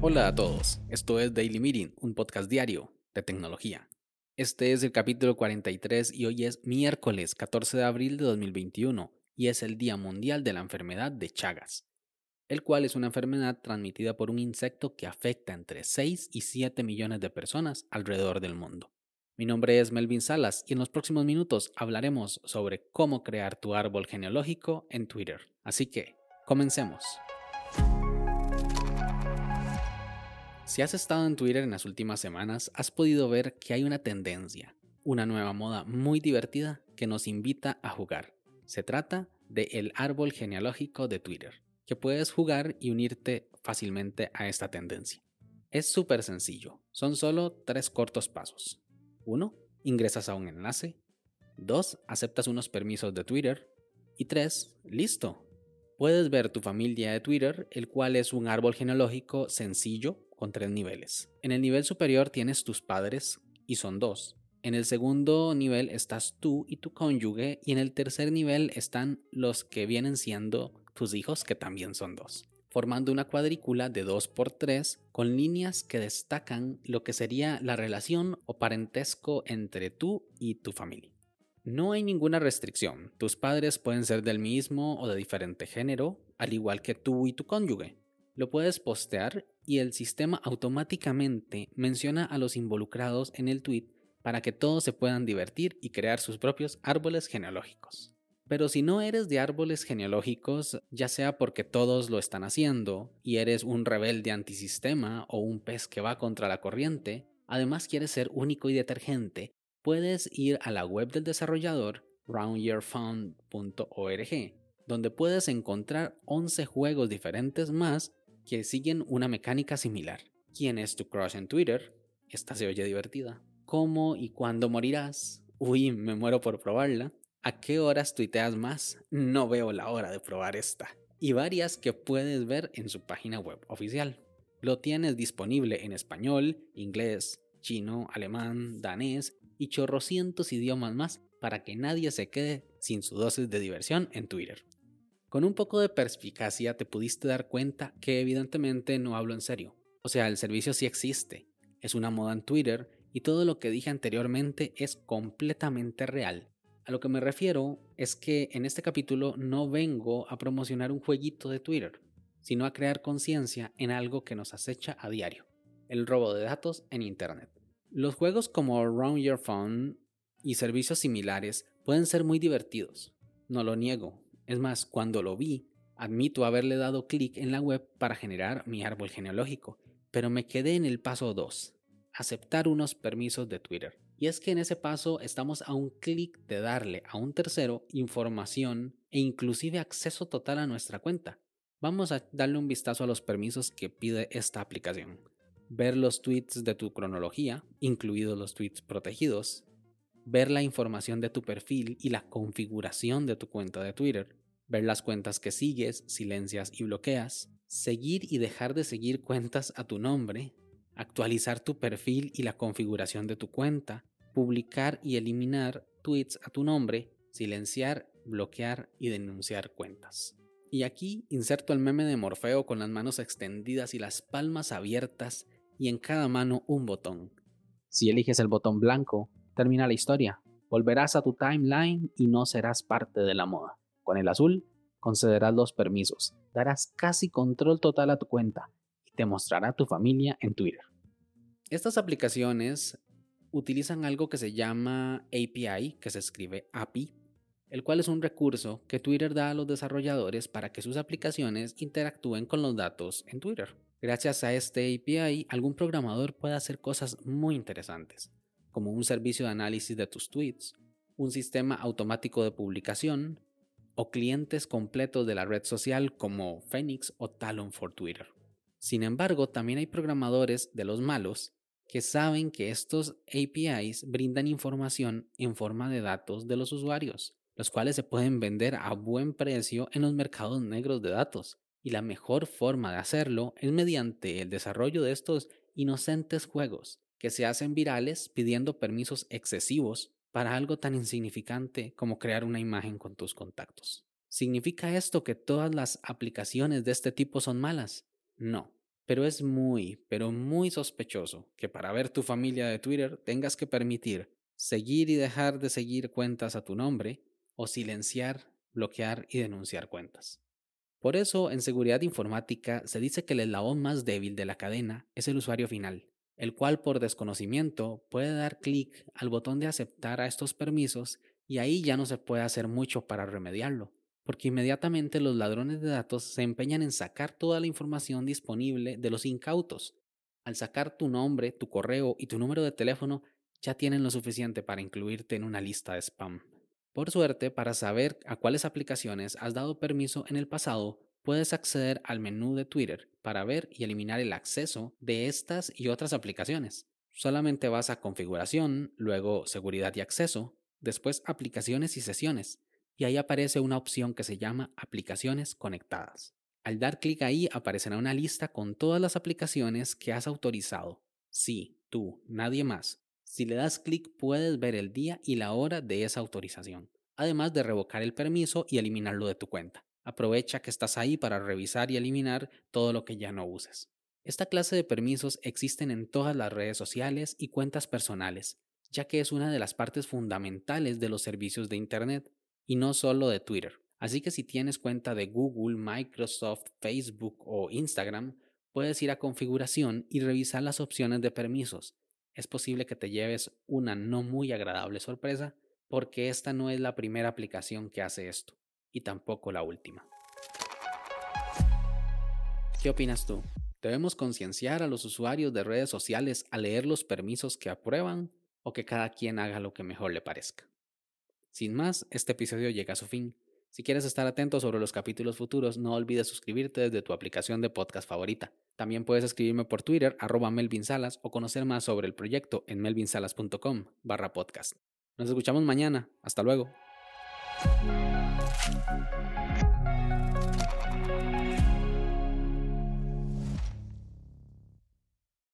Hola a todos, esto es Daily Meeting, un podcast diario de tecnología. Este es el capítulo 43 y hoy es miércoles 14 de abril de 2021 y es el Día Mundial de la Enfermedad de Chagas, el cual es una enfermedad transmitida por un insecto que afecta entre 6 y 7 millones de personas alrededor del mundo. Mi nombre es Melvin Salas y en los próximos minutos hablaremos sobre cómo crear tu árbol genealógico en Twitter. Así que, comencemos. Si has estado en Twitter en las últimas semanas, has podido ver que hay una tendencia, una nueva moda muy divertida que nos invita a jugar. Se trata de el árbol genealógico de Twitter, que puedes jugar y unirte fácilmente a esta tendencia. Es súper sencillo, son solo tres cortos pasos. 1. Ingresas a un enlace. 2. Aceptas unos permisos de Twitter. Y 3. Listo. Puedes ver tu familia de Twitter, el cual es un árbol genealógico sencillo con tres niveles. En el nivel superior tienes tus padres, y son dos. En el segundo nivel estás tú y tu cónyuge, y en el tercer nivel están los que vienen siendo tus hijos, que también son dos, formando una cuadrícula de 2 por 3 con líneas que destacan lo que sería la relación o parentesco entre tú y tu familia. No hay ninguna restricción, tus padres pueden ser del mismo o de diferente género, al igual que tú y tu cónyuge. Lo puedes postear y el sistema automáticamente menciona a los involucrados en el tweet para que todos se puedan divertir y crear sus propios árboles genealógicos. Pero si no eres de árboles genealógicos, ya sea porque todos lo están haciendo y eres un rebelde antisistema o un pez que va contra la corriente, además quieres ser único y detergente, puedes ir a la web del desarrollador roundyearfund.org, donde puedes encontrar 11 juegos diferentes más que siguen una mecánica similar. ¿Quién es tu crush en Twitter? Esta se oye divertida. ¿Cómo y cuándo morirás? Uy, me muero por probarla. ¿A qué horas tuiteas más? No veo la hora de probar esta. Y varias que puedes ver en su página web oficial. Lo tienes disponible en español, inglés, chino, alemán, danés y chorrocientos idiomas más para que nadie se quede sin su dosis de diversión en Twitter. Con un poco de perspicacia te pudiste dar cuenta que evidentemente no hablo en serio. O sea, el servicio sí existe, es una moda en Twitter y todo lo que dije anteriormente es completamente real. A lo que me refiero es que en este capítulo no vengo a promocionar un jueguito de Twitter, sino a crear conciencia en algo que nos acecha a diario, el robo de datos en Internet. Los juegos como Round Your Phone y servicios similares pueden ser muy divertidos, no lo niego, es más, cuando lo vi, admito haberle dado clic en la web para generar mi árbol genealógico, pero me quedé en el paso 2, aceptar unos permisos de Twitter. Y es que en ese paso estamos a un clic de darle a un tercero información e inclusive acceso total a nuestra cuenta. Vamos a darle un vistazo a los permisos que pide esta aplicación. Ver los tweets de tu cronología, incluidos los tweets protegidos, ver la información de tu perfil y la configuración de tu cuenta de Twitter, ver las cuentas que sigues, silencias y bloqueas, seguir y dejar de seguir cuentas a tu nombre, actualizar tu perfil y la configuración de tu cuenta, publicar y eliminar tweets a tu nombre, silenciar, bloquear y denunciar cuentas. Y aquí inserto el meme de Morfeo con las manos extendidas y las palmas abiertas y en cada mano un botón. Si eliges el botón blanco, termina la historia. Volverás a tu timeline y no serás parte de la moda. Con el azul, concederás los permisos, darás casi control total a tu cuenta te mostrará tu familia en Twitter. Estas aplicaciones utilizan algo que se llama API, que se escribe API, el cual es un recurso que Twitter da a los desarrolladores para que sus aplicaciones interactúen con los datos en Twitter. Gracias a este API, algún programador puede hacer cosas muy interesantes como un servicio de análisis de tus tweets, un sistema automático de publicación o clientes completos de la red social como Phoenix o Talon for Twitter. Sin embargo, también hay programadores de los malos que saben que estos APIs brindan información en forma de datos de los usuarios, los cuales se pueden vender a buen precio en los mercados negros de datos. Y la mejor forma de hacerlo es mediante el desarrollo de estos inocentes juegos, que se hacen virales pidiendo permisos excesivos para algo tan insignificante como crear una imagen con tus contactos. ¿Significa esto que todas las aplicaciones de este tipo son malas? No, pero es muy, pero muy sospechoso que para ver tu familia de Twitter tengas que permitir seguir y dejar de seguir cuentas a tu nombre o silenciar, bloquear y denunciar cuentas. Por eso, en seguridad informática se dice que el eslabón más débil de la cadena es el usuario final, el cual por desconocimiento puede dar clic al botón de aceptar a estos permisos y ahí ya no se puede hacer mucho para remediarlo, porque inmediatamente los ladrones de datos se empeñan en sacar toda la información disponible de los incautos. Al sacar tu nombre, tu correo y tu número de teléfono, ya tienen lo suficiente para incluirte en una lista de spam. Por suerte, para saber a cuáles aplicaciones has dado permiso en el pasado, puedes acceder al menú de Twitter para ver y eliminar el acceso de estas y otras aplicaciones. Solamente vas a configuración, luego seguridad y acceso, después aplicaciones y sesiones, y ahí aparece una opción que se llama aplicaciones conectadas. Al dar clic ahí aparecerá una lista con todas las aplicaciones que has autorizado. Sí, tú, nadie más, si le das clic puedes ver el día y la hora de esa autorización, además de revocar el permiso y eliminarlo de tu cuenta. Aprovecha que estás ahí para revisar y eliminar todo lo que ya no uses. Esta clase de permisos existen en todas las redes sociales y cuentas personales, ya que es una de las partes fundamentales de los servicios de Internet, y no solo de Twitter. Así que si tienes cuenta de Google, Microsoft, Facebook o Instagram, puedes ir a configuración y revisar las opciones de permisos es posible que te lleves una no muy agradable sorpresa porque esta no es la primera aplicación que hace esto y tampoco la última. ¿Qué opinas tú? ¿Debemos concienciar a los usuarios de redes sociales a leer los permisos que aprueban o que cada quien haga lo que mejor le parezca? Sin más, este episodio llega a su fin. Si quieres estar atento sobre los capítulos futuros, no olvides suscribirte desde tu aplicación de podcast favorita. También puedes escribirme por Twitter, arroba Melvin Salas, o conocer más sobre el proyecto en melvinsalas.com barra podcast. Nos escuchamos mañana. Hasta luego.